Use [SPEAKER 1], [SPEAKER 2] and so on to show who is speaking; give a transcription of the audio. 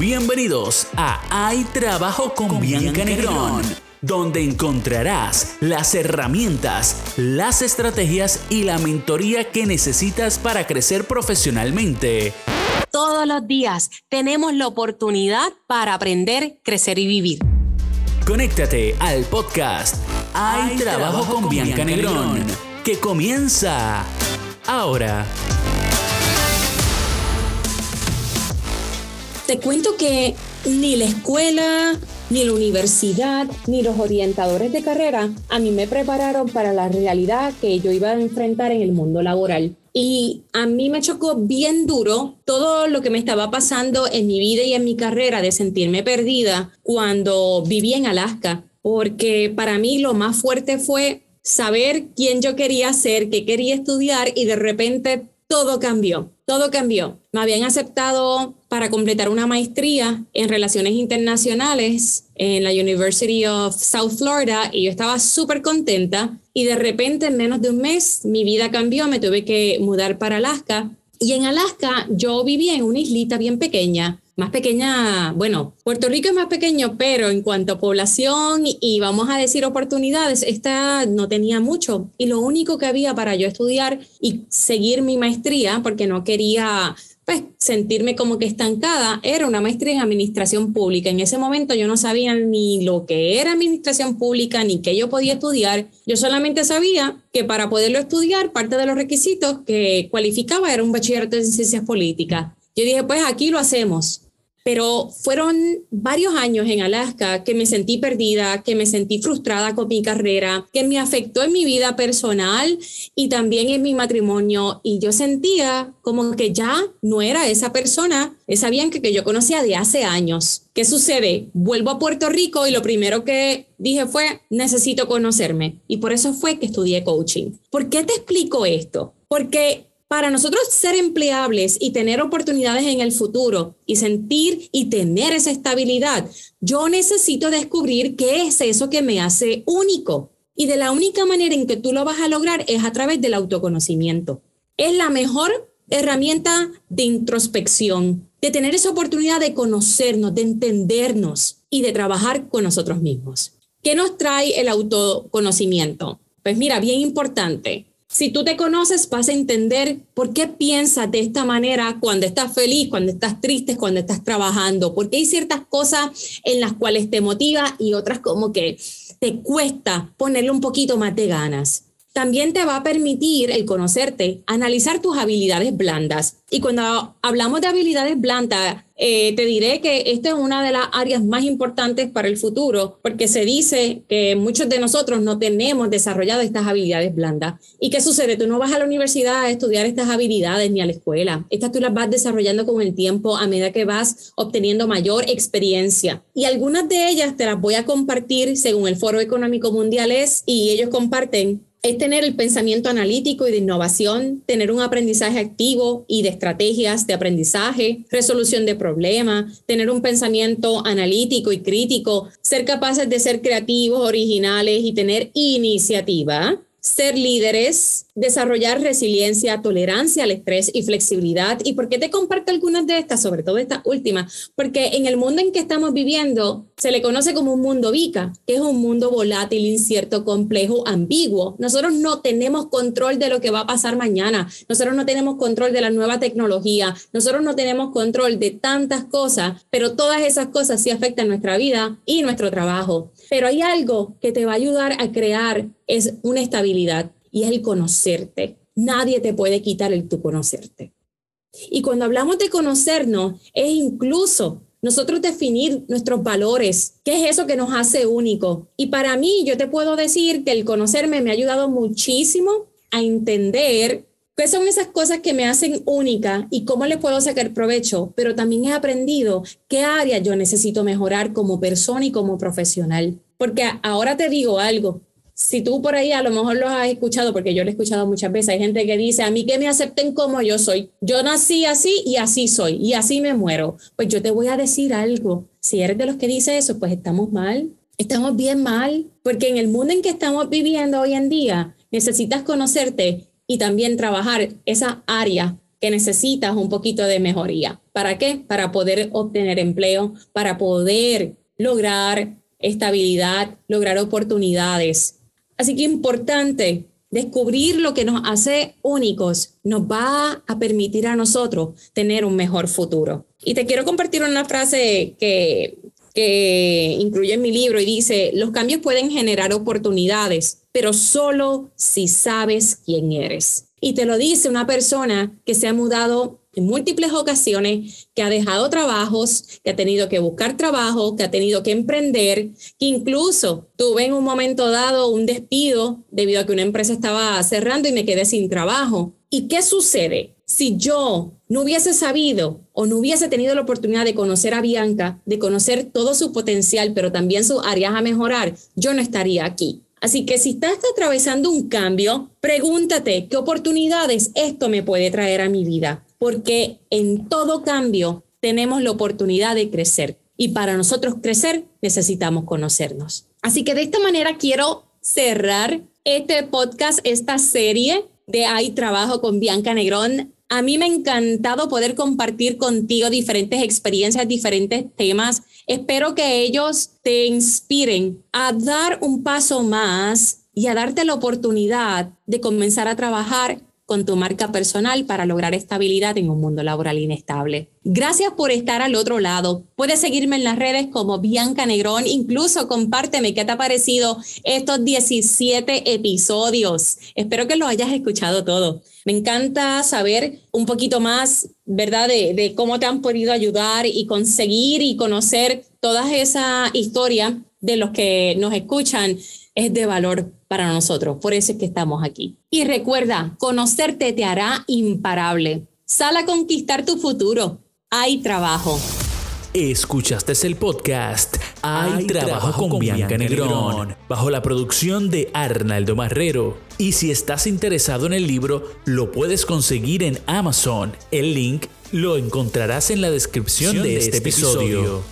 [SPEAKER 1] Bienvenidos a Hay Trabajo con, Bianca Negrón, donde encontrarás las herramientas, las estrategias y la mentoría que necesitas para crecer profesionalmente.
[SPEAKER 2] Todos los días tenemos la oportunidad para aprender, crecer y vivir.
[SPEAKER 1] Conéctate al podcast Hay, Trabajo, con, Bianca, Negrón, que comienza ahora.
[SPEAKER 3] Te cuento que ni la escuela, ni la universidad, ni los orientadores de carrera a mí me prepararon para la realidad que yo iba a enfrentar en el mundo laboral. Y a mí me chocó bien duro todo lo que me estaba pasando en mi vida y en mi carrera de sentirme perdida cuando viví en Alaska, porque para mí lo más fuerte fue saber quién yo quería ser, qué quería estudiar y de repente todo cambió, todo cambió. Me habían aceptado para completar una maestría en relaciones internacionales en la University of South Florida y yo estaba súper contenta y de repente en menos de un mes mi vida cambió, me tuve que mudar para Alaska y en Alaska yo vivía en una islita bien pequeña más pequeña, bueno, Puerto Rico es más pequeño, pero en cuanto a población y vamos a decir oportunidades, esta no tenía mucho. Y lo único que había para yo estudiar y seguir mi maestría, porque no quería pues sentirme como que estancada, era una maestría en administración pública. En ese momento yo no sabía ni lo que era administración pública, ni qué yo podía estudiar. Yo solamente sabía que para poderlo estudiar, parte de los requisitos que cualificaba era un bachillerato en ciencias políticas. Yo dije, pues aquí lo hacemos pero fueron varios años en Alaska que me sentí perdida, que me sentí frustrada con mi carrera, que me afectó en mi vida personal y también en mi matrimonio. Y yo sentía como que ya no era esa persona, esa Bianca que yo conocía de hace años. ¿Qué sucede? Vuelvo a Puerto Rico y lo primero que dije fue, necesito conocerme. Y por eso fue que estudié coaching. ¿Por qué te explico esto? Porque para nosotros ser empleables y tener oportunidades en el futuro y sentir y tener esa estabilidad, yo necesito descubrir qué es eso que me hace único. Y de la única manera en que tú lo vas a lograr es a través del autoconocimiento. Es la mejor herramienta de introspección, de tener esa oportunidad de conocernos, de entendernos y de trabajar con nosotros mismos. ¿Qué nos trae el autoconocimiento? Pues mira, bien importante, si tú te conoces, vas a entender por qué piensas de esta manera cuando estás feliz, cuando estás triste, cuando estás trabajando, porque hay ciertas cosas en las cuales te motiva y otras como que te cuesta ponerle un poquito más de ganas. También te va a permitir el conocerte, analizar tus habilidades blandas. Y cuando hablamos de habilidades blandas, eh, te diré que esta es una de las áreas más importantes para el futuro, porque se dice que muchos de nosotros no tenemos desarrollado estas habilidades blandas. ¿Y qué sucede? Tú no vas a la universidad a estudiar estas habilidades ni a la escuela. Estas tú las vas desarrollando con el tiempo a medida que vas obteniendo mayor experiencia. Y algunas de ellas te las voy a compartir según el Foro Económico Mundial es, y ellos comparten es tener el pensamiento analítico y de innovación, tener un aprendizaje activo y de estrategias de aprendizaje, resolución de problemas, tener un pensamiento analítico y crítico, ser capaces de ser creativos, originales y tener iniciativa ser líderes, desarrollar resiliencia, tolerancia al estrés y flexibilidad. ¿Y por qué te comparto algunas de estas, sobre todo esta última? Porque en el mundo en que estamos viviendo se le conoce como un mundo VICA, que es un mundo volátil, incierto, complejo, ambiguo. Nosotros no tenemos control de lo que va a pasar mañana. Nosotros no tenemos control de la nueva tecnología. Nosotros no tenemos control de tantas cosas, pero todas esas cosas sí afectan nuestra vida y nuestro trabajo. Pero hay algo que te va a ayudar a crear es una estabilidad y es el conocerte. Nadie te puede quitar el tu conocerte. Y cuando hablamos de conocernos, es incluso nosotros definir nuestros valores, qué es eso que nos hace único. Y para mí, yo te puedo decir que el conocerme me ha ayudado muchísimo a entender qué son esas cosas que me hacen única y cómo le puedo sacar provecho, pero también he aprendido qué área yo necesito mejorar como persona y como profesional. Porque ahora te digo algo, si tú por ahí a lo mejor lo has escuchado, porque yo lo he escuchado muchas veces, hay gente que dice, a mí que me acepten como yo soy. Yo nací así y así soy y así me muero. Pues yo te voy a decir algo. Si eres de los que dice eso, pues estamos mal. Estamos bien mal, porque en el mundo en que estamos viviendo hoy en día, necesitas conocerte y también trabajar esa área que necesitas un poquito de mejoría. ¿Para qué? Para poder obtener empleo, para poder lograr estabilidad, lograr oportunidades. Así que importante descubrir lo que nos hace únicos nos va a permitir a nosotros tener un mejor futuro. Y te quiero compartir una frase que, que incluye en mi libro y dice, los cambios pueden generar oportunidades, pero solo si sabes quién eres. Y te lo dice una persona que se ha mudado en múltiples ocasiones, que ha dejado trabajos, que ha tenido que buscar trabajo, que ha tenido que emprender, que incluso tuve en un momento dado un despido debido a que una empresa estaba cerrando y me quedé sin trabajo. ¿Y qué sucede? Si yo no hubiese sabido o no hubiese tenido la oportunidad de conocer a Bianca, de conocer todo su potencial, pero también sus áreas a mejorar, yo no estaría aquí. Así que si estás atravesando un cambio, pregúntate qué oportunidades esto me puede traer a mi vida, porque en todo cambio tenemos la oportunidad de crecer y para nosotros crecer necesitamos conocernos. Así que de esta manera quiero cerrar este podcast, esta serie de Hay Trabajo con Bianca Negrón. A mí me ha encantado poder compartir contigo diferentes experiencias, diferentes temas Espero que ellos te inspiren a dar un paso más y a darte la oportunidad de comenzar a trabajar con tu marca personal para lograr estabilidad en un mundo laboral inestable. Gracias por estar al otro lado. Puedes seguirme en las redes como Bianca Negrón. Incluso compárteme qué te ha parecido estos 17 episodios. Espero que lo hayas escuchado todo. Me encanta saber un poquito más, ¿verdad?, de, cómo te han podido ayudar y conseguir y conocer toda esa historia de los que nos escuchan es de valor para nosotros. Por eso es que estamos aquí. Y recuerda, conocerte te hará imparable. Sal a conquistar tu futuro. Hay trabajo.
[SPEAKER 1] Escuchaste el podcast Hay, trabajo, con, Bianca Negrón, bajo la producción de Arnaldo Marrero. Y si estás interesado en el libro, lo puedes conseguir en Amazon. El link lo encontrarás en la descripción de, este, este, episodio.